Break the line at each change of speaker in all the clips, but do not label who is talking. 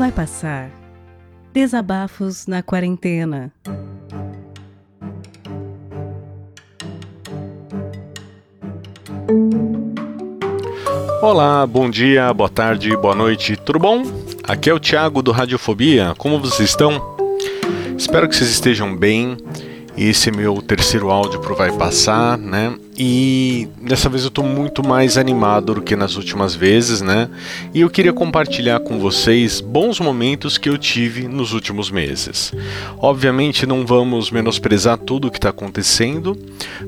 Vai passar. Desabafos na quarentena.
Olá, bom dia, boa tarde, boa noite, tudo bom? Aqui é o Thiago do Radiofobia, como vocês estão? Espero que vocês estejam bem. Esse é meu terceiro áudio pro Vai Passar, né? E dessa vez eu estou muito mais animado do que nas últimas vezes, né? E eu queria compartilhar com vocês bons momentos que eu tive nos últimos meses. Obviamente não vamos menosprezar tudo o que está acontecendo,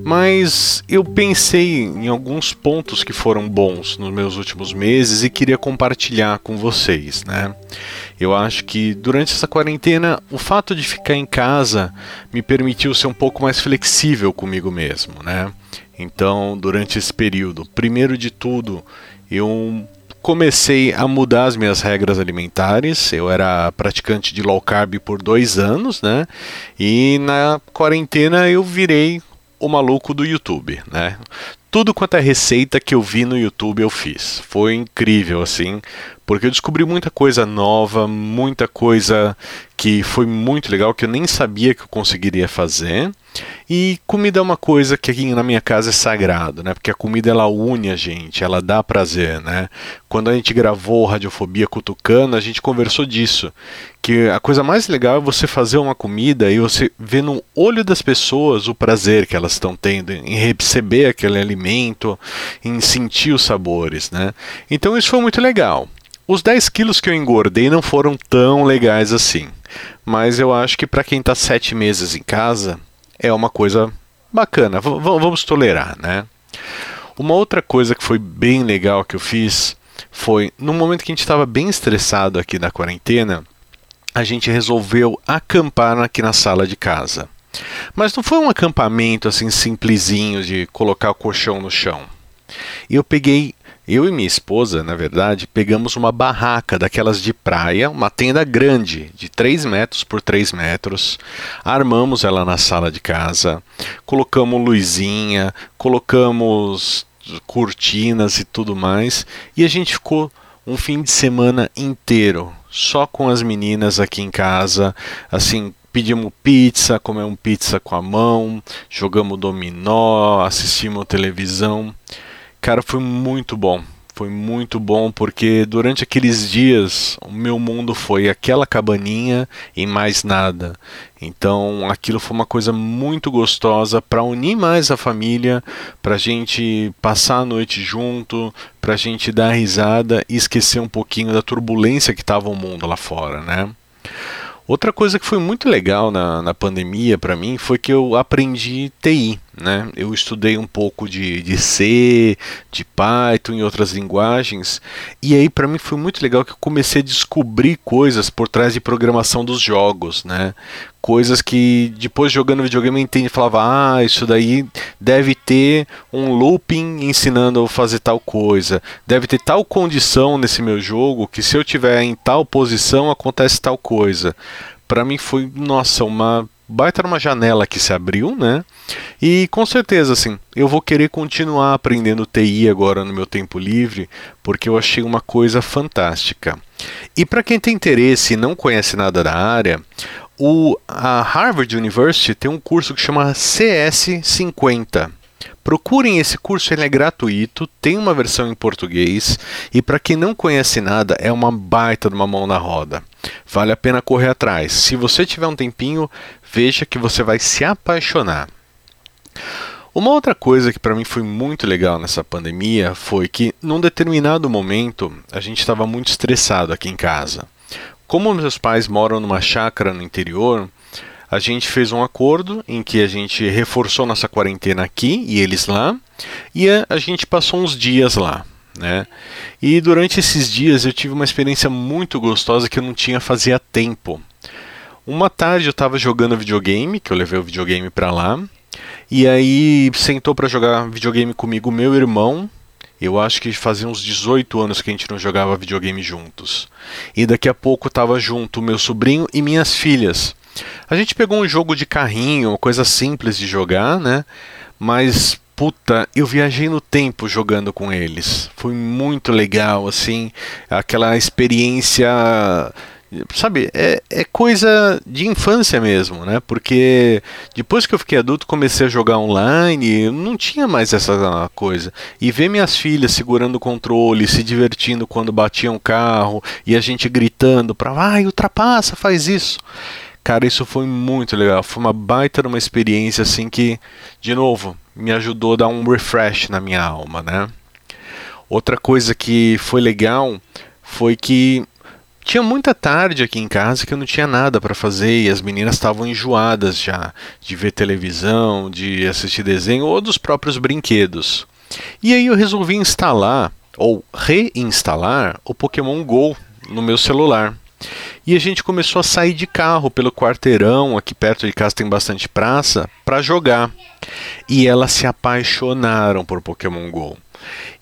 mas eu pensei em alguns pontos que foram bons nos meus últimos meses e queria compartilhar com vocês, né? Eu acho que durante essa quarentena, o fato de ficar em casa me permitiu ser um pouco mais flexível comigo mesmo, né? Então, durante esse período, primeiro de tudo, eu comecei a mudar as minhas regras alimentares. Eu era praticante de low carb por dois anos, né? E na quarentena eu virei o maluco do YouTube, né? Tudo quanto é receita que eu vi no YouTube eu fiz. Foi incrível, assim, porque eu descobri muita coisa nova, muita coisa que foi muito legal, que eu nem sabia que eu conseguiria fazer. E comida é uma coisa que aqui na minha casa é sagrado, né? Porque a comida ela une a gente, ela dá prazer, né? Quando a gente gravou Radiofobia Cutucana, a gente conversou disso, que a coisa mais legal é você fazer uma comida e você ver no olho das pessoas o prazer que elas estão tendo em receber aquele alimento, em sentir os sabores, né? Então isso foi muito legal. Os 10 quilos que eu engordei não foram tão legais assim, mas eu acho que para quem está sete meses em casa é uma coisa bacana, v vamos tolerar, né? Uma outra coisa que foi bem legal que eu fiz foi no momento que a gente estava bem estressado aqui na quarentena, a gente resolveu acampar aqui na sala de casa. Mas não foi um acampamento assim simplesinho de colocar o colchão no chão. Eu peguei eu e minha esposa, na verdade, pegamos uma barraca daquelas de praia, uma tenda grande, de 3 metros por 3 metros, armamos ela na sala de casa, colocamos luzinha, colocamos cortinas e tudo mais, e a gente ficou um fim de semana inteiro só com as meninas aqui em casa, assim, pedimos pizza, comemos pizza com a mão, jogamos dominó, assistimos televisão. Cara, foi muito bom. Foi muito bom porque durante aqueles dias o meu mundo foi aquela cabaninha e mais nada. Então aquilo foi uma coisa muito gostosa para unir mais a família, para a gente passar a noite junto, para a gente dar risada e esquecer um pouquinho da turbulência que estava o mundo lá fora, né? Outra coisa que foi muito legal na, na pandemia para mim foi que eu aprendi TI. Né? Eu estudei um pouco de, de C, de Python e outras linguagens, e aí para mim foi muito legal que eu comecei a descobrir coisas por trás de programação dos jogos, né? Coisas que depois jogando videogame eu entendi falava, ah, isso daí deve ter um looping ensinando a fazer tal coisa, deve ter tal condição nesse meu jogo que se eu tiver em tal posição acontece tal coisa. Para mim foi, nossa, uma baita uma janela que se abriu, né? E com certeza, assim, eu vou querer continuar aprendendo TI agora no meu tempo livre, porque eu achei uma coisa fantástica. E para quem tem interesse e não conhece nada da área, o, a Harvard University tem um curso que chama CS50. Procurem esse curso, ele é gratuito, tem uma versão em português e para quem não conhece nada, é uma baita de uma mão na roda. Vale a pena correr atrás. Se você tiver um tempinho, veja que você vai se apaixonar. Uma outra coisa que para mim foi muito legal nessa pandemia foi que, num determinado momento, a gente estava muito estressado aqui em casa. Como meus pais moram numa chácara no interior, a gente fez um acordo em que a gente reforçou nossa quarentena aqui e eles lá, e a, gente passou uns dias lá. Né? E durante esses dias eu tive uma experiência muito gostosa que eu não tinha fazia tempo. Uma tarde eu estava jogando videogame, que eu levei o videogame para lá, e aí sentou para jogar videogame comigo meu irmão. Eu acho que fazia uns 18 anos que a gente não jogava videogame juntos. E daqui a pouco estava junto meu sobrinho e minhas filhas. A gente pegou um jogo de carrinho, coisa simples de jogar, né? Mas puta, eu viajei no tempo jogando com eles. Foi muito legal, assim, aquela experiência sabe, é, é coisa de infância mesmo, né? Porque depois que eu fiquei adulto, comecei a jogar online, não tinha mais essa coisa. E ver minhas filhas segurando o controle, se divertindo quando batiam um carro e a gente gritando para vai, ultrapassa, faz isso. Cara, isso foi muito legal. Foi uma baita uma experiência assim que, de novo, me ajudou a dar um refresh na minha alma, né? Outra coisa que foi legal foi que tinha muita tarde aqui em casa que eu não tinha nada para fazer e as meninas estavam enjoadas já de ver televisão, de assistir desenho ou dos próprios brinquedos. E aí eu resolvi instalar ou reinstalar o Pokémon Go no meu celular. E a gente começou a sair de carro pelo quarteirão, aqui perto de casa tem bastante praça, para jogar. E elas se apaixonaram por Pokémon Go.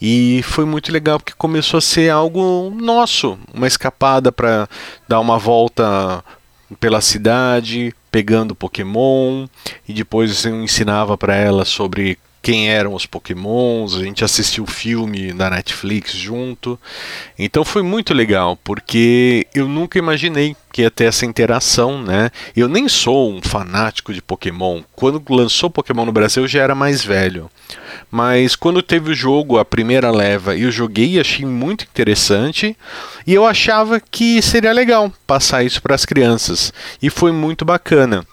E foi muito legal porque começou a ser algo nosso, uma escapada para dar uma volta pela cidade, pegando Pokémon, e depois eu ensinava para elas sobre quem eram os Pokémons, a gente assistiu o filme da Netflix junto. Então foi muito legal, porque eu nunca imaginei que ia ter essa interação, né? Eu nem sou um fanático de Pokémon. Quando lançou Pokémon no Brasil eu já era mais velho. Mas quando teve o jogo, a primeira leva, eu joguei e achei muito interessante. E eu achava que seria legal passar isso para as crianças. E foi muito bacana.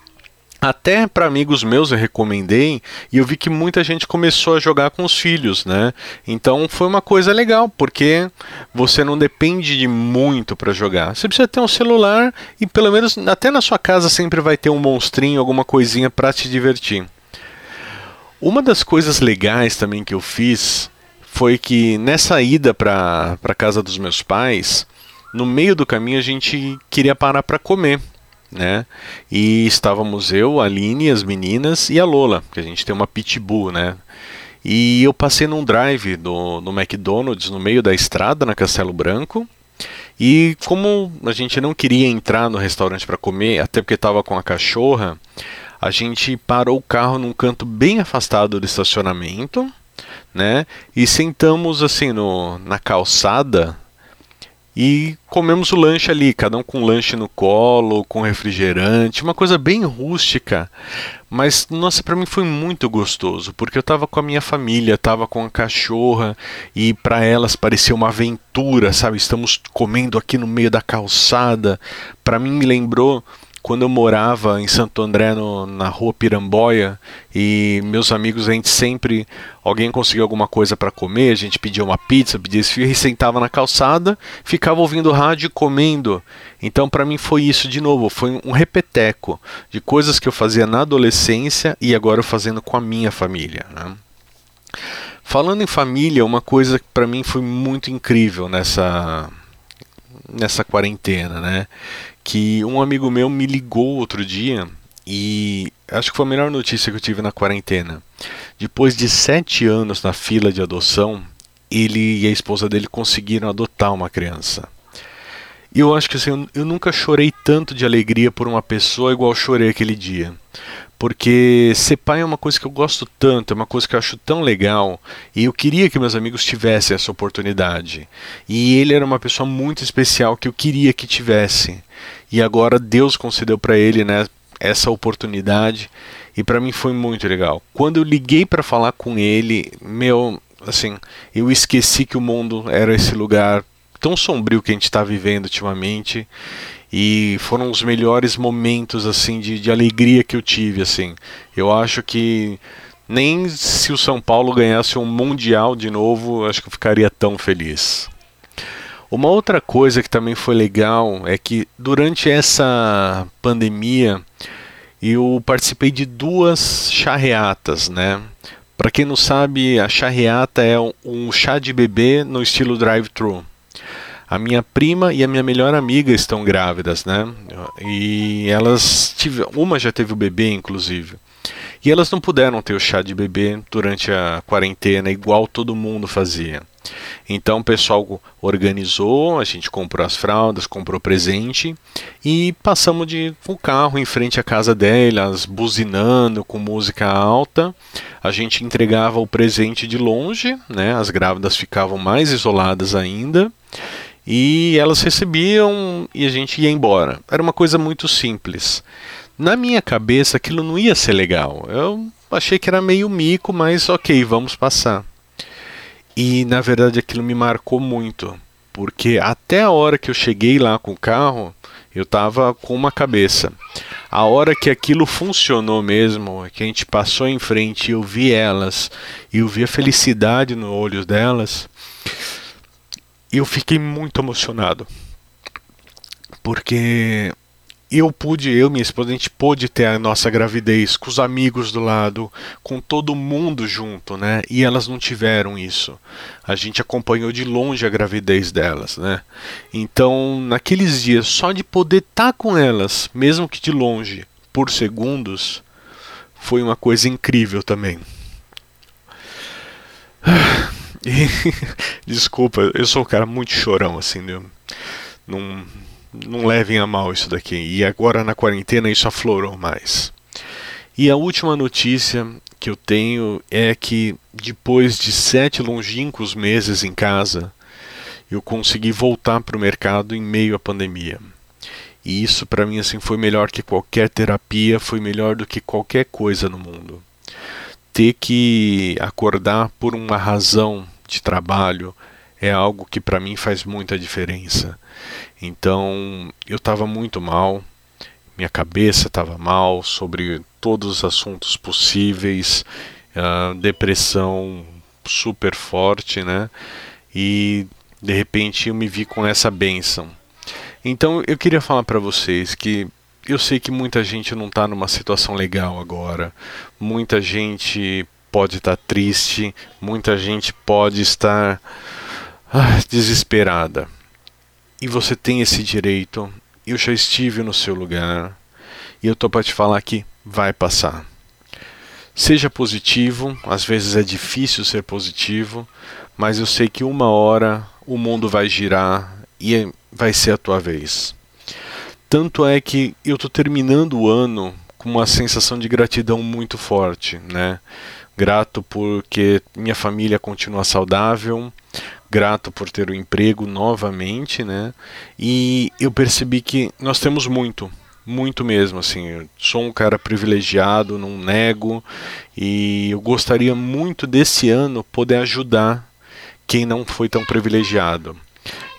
Até para amigos meus eu recomendei e eu vi que muita gente começou a jogar com os filhos, né? Então foi uma coisa legal, porque você não depende de muito para jogar. Você precisa ter um celular e pelo menos até na sua casa sempre vai ter um monstrinho, alguma coisinha para te divertir. Uma das coisas legais também que eu fiz foi que nessa ida para a casa dos meus pais, no meio do caminho a gente queria parar para comer né? E estávamos eu, a Aline, as meninas e a Lola, que a gente tem uma pitbull, né? E eu passei num drive do, no McDonald's no meio da estrada na Castelo Branco. E como a gente não queria entrar no restaurante para comer, até porque estava com a cachorra, a gente parou o carro num canto bem afastado do estacionamento, né? E sentamos assim no, na calçada e comemos o lanche ali, cada um com lanche no colo, com refrigerante, uma coisa bem rústica. Mas nossa, para mim foi muito gostoso, porque eu estava com a minha família, estava com a cachorra e para elas parecia uma aventura, sabe? Estamos comendo aqui no meio da calçada. Para mim me lembrou quando eu morava em Santo André, no, na rua Piramboia, e meus amigos, a gente sempre, alguém conseguiu alguma coisa para comer, a gente pedia uma pizza, pedia esfirra e sentava na calçada, ficava ouvindo rádio e comendo. Então, para mim, foi isso de novo, foi um repeteco de coisas que eu fazia na adolescência e agora eu fazendo com a minha família. Né? Falando em família, uma coisa que para mim foi muito incrível nessa nessa quarentena, né? Que um amigo meu me ligou outro dia e acho que foi a melhor notícia que eu tive na quarentena. Depois de sete anos na fila de adoção, ele e a esposa dele conseguiram adotar uma criança. E eu acho que assim, eu nunca chorei tanto de alegria por uma pessoa igual chorei aquele dia. Porque ser pai é uma coisa que eu gosto tanto, é uma coisa que eu acho tão legal, e eu queria que meus amigos tivessem essa oportunidade. E ele era uma pessoa muito especial que eu queria que tivesse. E agora Deus concedeu para ele, né, essa oportunidade, e para mim foi muito legal. Quando eu liguei para falar com ele, meu, assim, eu esqueci que o mundo era esse lugar tão sombrio que a gente está vivendo ultimamente. E foram os melhores momentos assim de, de alegria que eu tive assim. Eu acho que nem se o São Paulo ganhasse um mundial de novo acho que eu ficaria tão feliz uma outra coisa que também foi legal é que durante essa pandemia eu participei de duas charreatas né para quem não sabe a charreata é um chá de bebê no estilo drive-thru a minha prima e a minha melhor amiga estão grávidas, né? E elas tive, uma já teve o bebê, inclusive. E elas não puderam ter o chá de bebê durante a quarentena, igual todo mundo fazia. Então o pessoal organizou, a gente comprou as fraldas, comprou presente e passamos de o carro em frente à casa delas, buzinando com música alta. A gente entregava o presente de longe, né? As grávidas ficavam mais isoladas ainda e elas recebiam e a gente ia embora. Era uma coisa muito simples. Na minha cabeça aquilo não ia ser legal. Eu achei que era meio mico, mas ok, vamos passar. E na verdade aquilo me marcou muito, porque até a hora que eu cheguei lá com o carro, eu estava com uma cabeça. A hora que aquilo funcionou mesmo, que a gente passou em frente e eu vi elas, eu vi a felicidade nos olhos delas, eu fiquei muito emocionado. Porque eu pude, eu e minha esposa, a gente pôde ter a nossa gravidez com os amigos do lado, com todo mundo junto, né? E elas não tiveram isso. A gente acompanhou de longe a gravidez delas, né? Então, naqueles dias, só de poder estar tá com elas, mesmo que de longe, por segundos, foi uma coisa incrível também. E, desculpa, eu sou um cara muito chorão, assim, né? Não não levem a mal isso daqui. E agora na quarentena isso aflorou mais. E a última notícia que eu tenho é que depois de sete longínquos meses em casa, eu consegui voltar para o mercado em meio à pandemia. E isso para mim assim foi melhor que qualquer terapia, foi melhor do que qualquer coisa no mundo. Ter que acordar por uma razão de trabalho é algo que para mim faz muita diferença. Então eu estava muito mal, minha cabeça estava mal sobre todos os assuntos possíveis, uh, depressão super forte, né? E de repente eu me vi com essa benção. Então eu queria falar para vocês que eu sei que muita gente não está numa situação legal agora, muita gente pode estar tá triste, muita gente pode estar ah, desesperada. E você tem esse direito. Eu já estive no seu lugar. E eu tô para te falar que vai passar. Seja positivo, às vezes é difícil ser positivo, mas eu sei que uma hora o mundo vai girar e vai ser a tua vez. Tanto é que eu estou terminando o ano com uma sensação de gratidão muito forte, né? Grato porque minha família continua saudável, grato por ter o emprego novamente, né? E eu percebi que nós temos muito, muito mesmo, assim. Eu sou um cara privilegiado, não nego, e eu gostaria muito desse ano poder ajudar quem não foi tão privilegiado.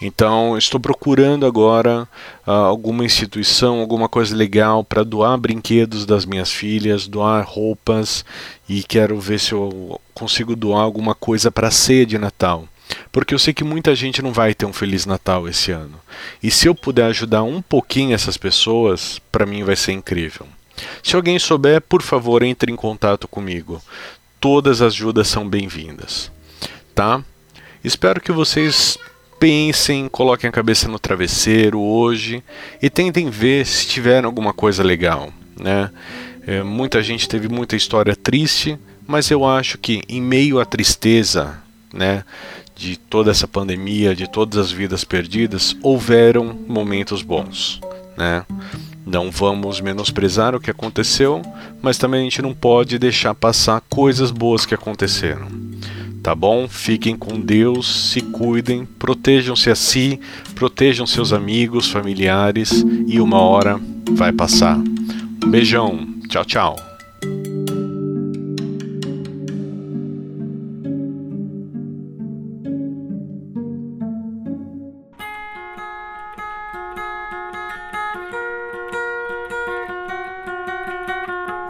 Então, estou procurando agora uh, alguma instituição, alguma coisa legal para doar brinquedos das minhas filhas, doar roupas e quero ver se eu consigo doar alguma coisa para a ceia de Natal porque eu sei que muita gente não vai ter um Feliz Natal esse ano. E se eu puder ajudar um pouquinho essas pessoas, para mim vai ser incrível. Se alguém souber, por favor, entre em contato comigo. Todas as ajudas são bem-vindas. Tá? Espero que vocês pensem, coloquem a cabeça no travesseiro hoje e tentem ver se tiver alguma coisa legal, né? É, muita gente teve muita história triste, mas eu acho que em meio à tristeza, né, de toda essa pandemia, de todas as vidas perdidas, houveram momentos bons, né? Não vamos menosprezar o que aconteceu, mas também a gente não pode deixar passar coisas boas que aconteceram. Tá bom? Fiquem com Deus, se cuidem, protejam-se a si, protejam seus amigos, familiares e uma hora vai passar. Um beijão. Tchau, tchau.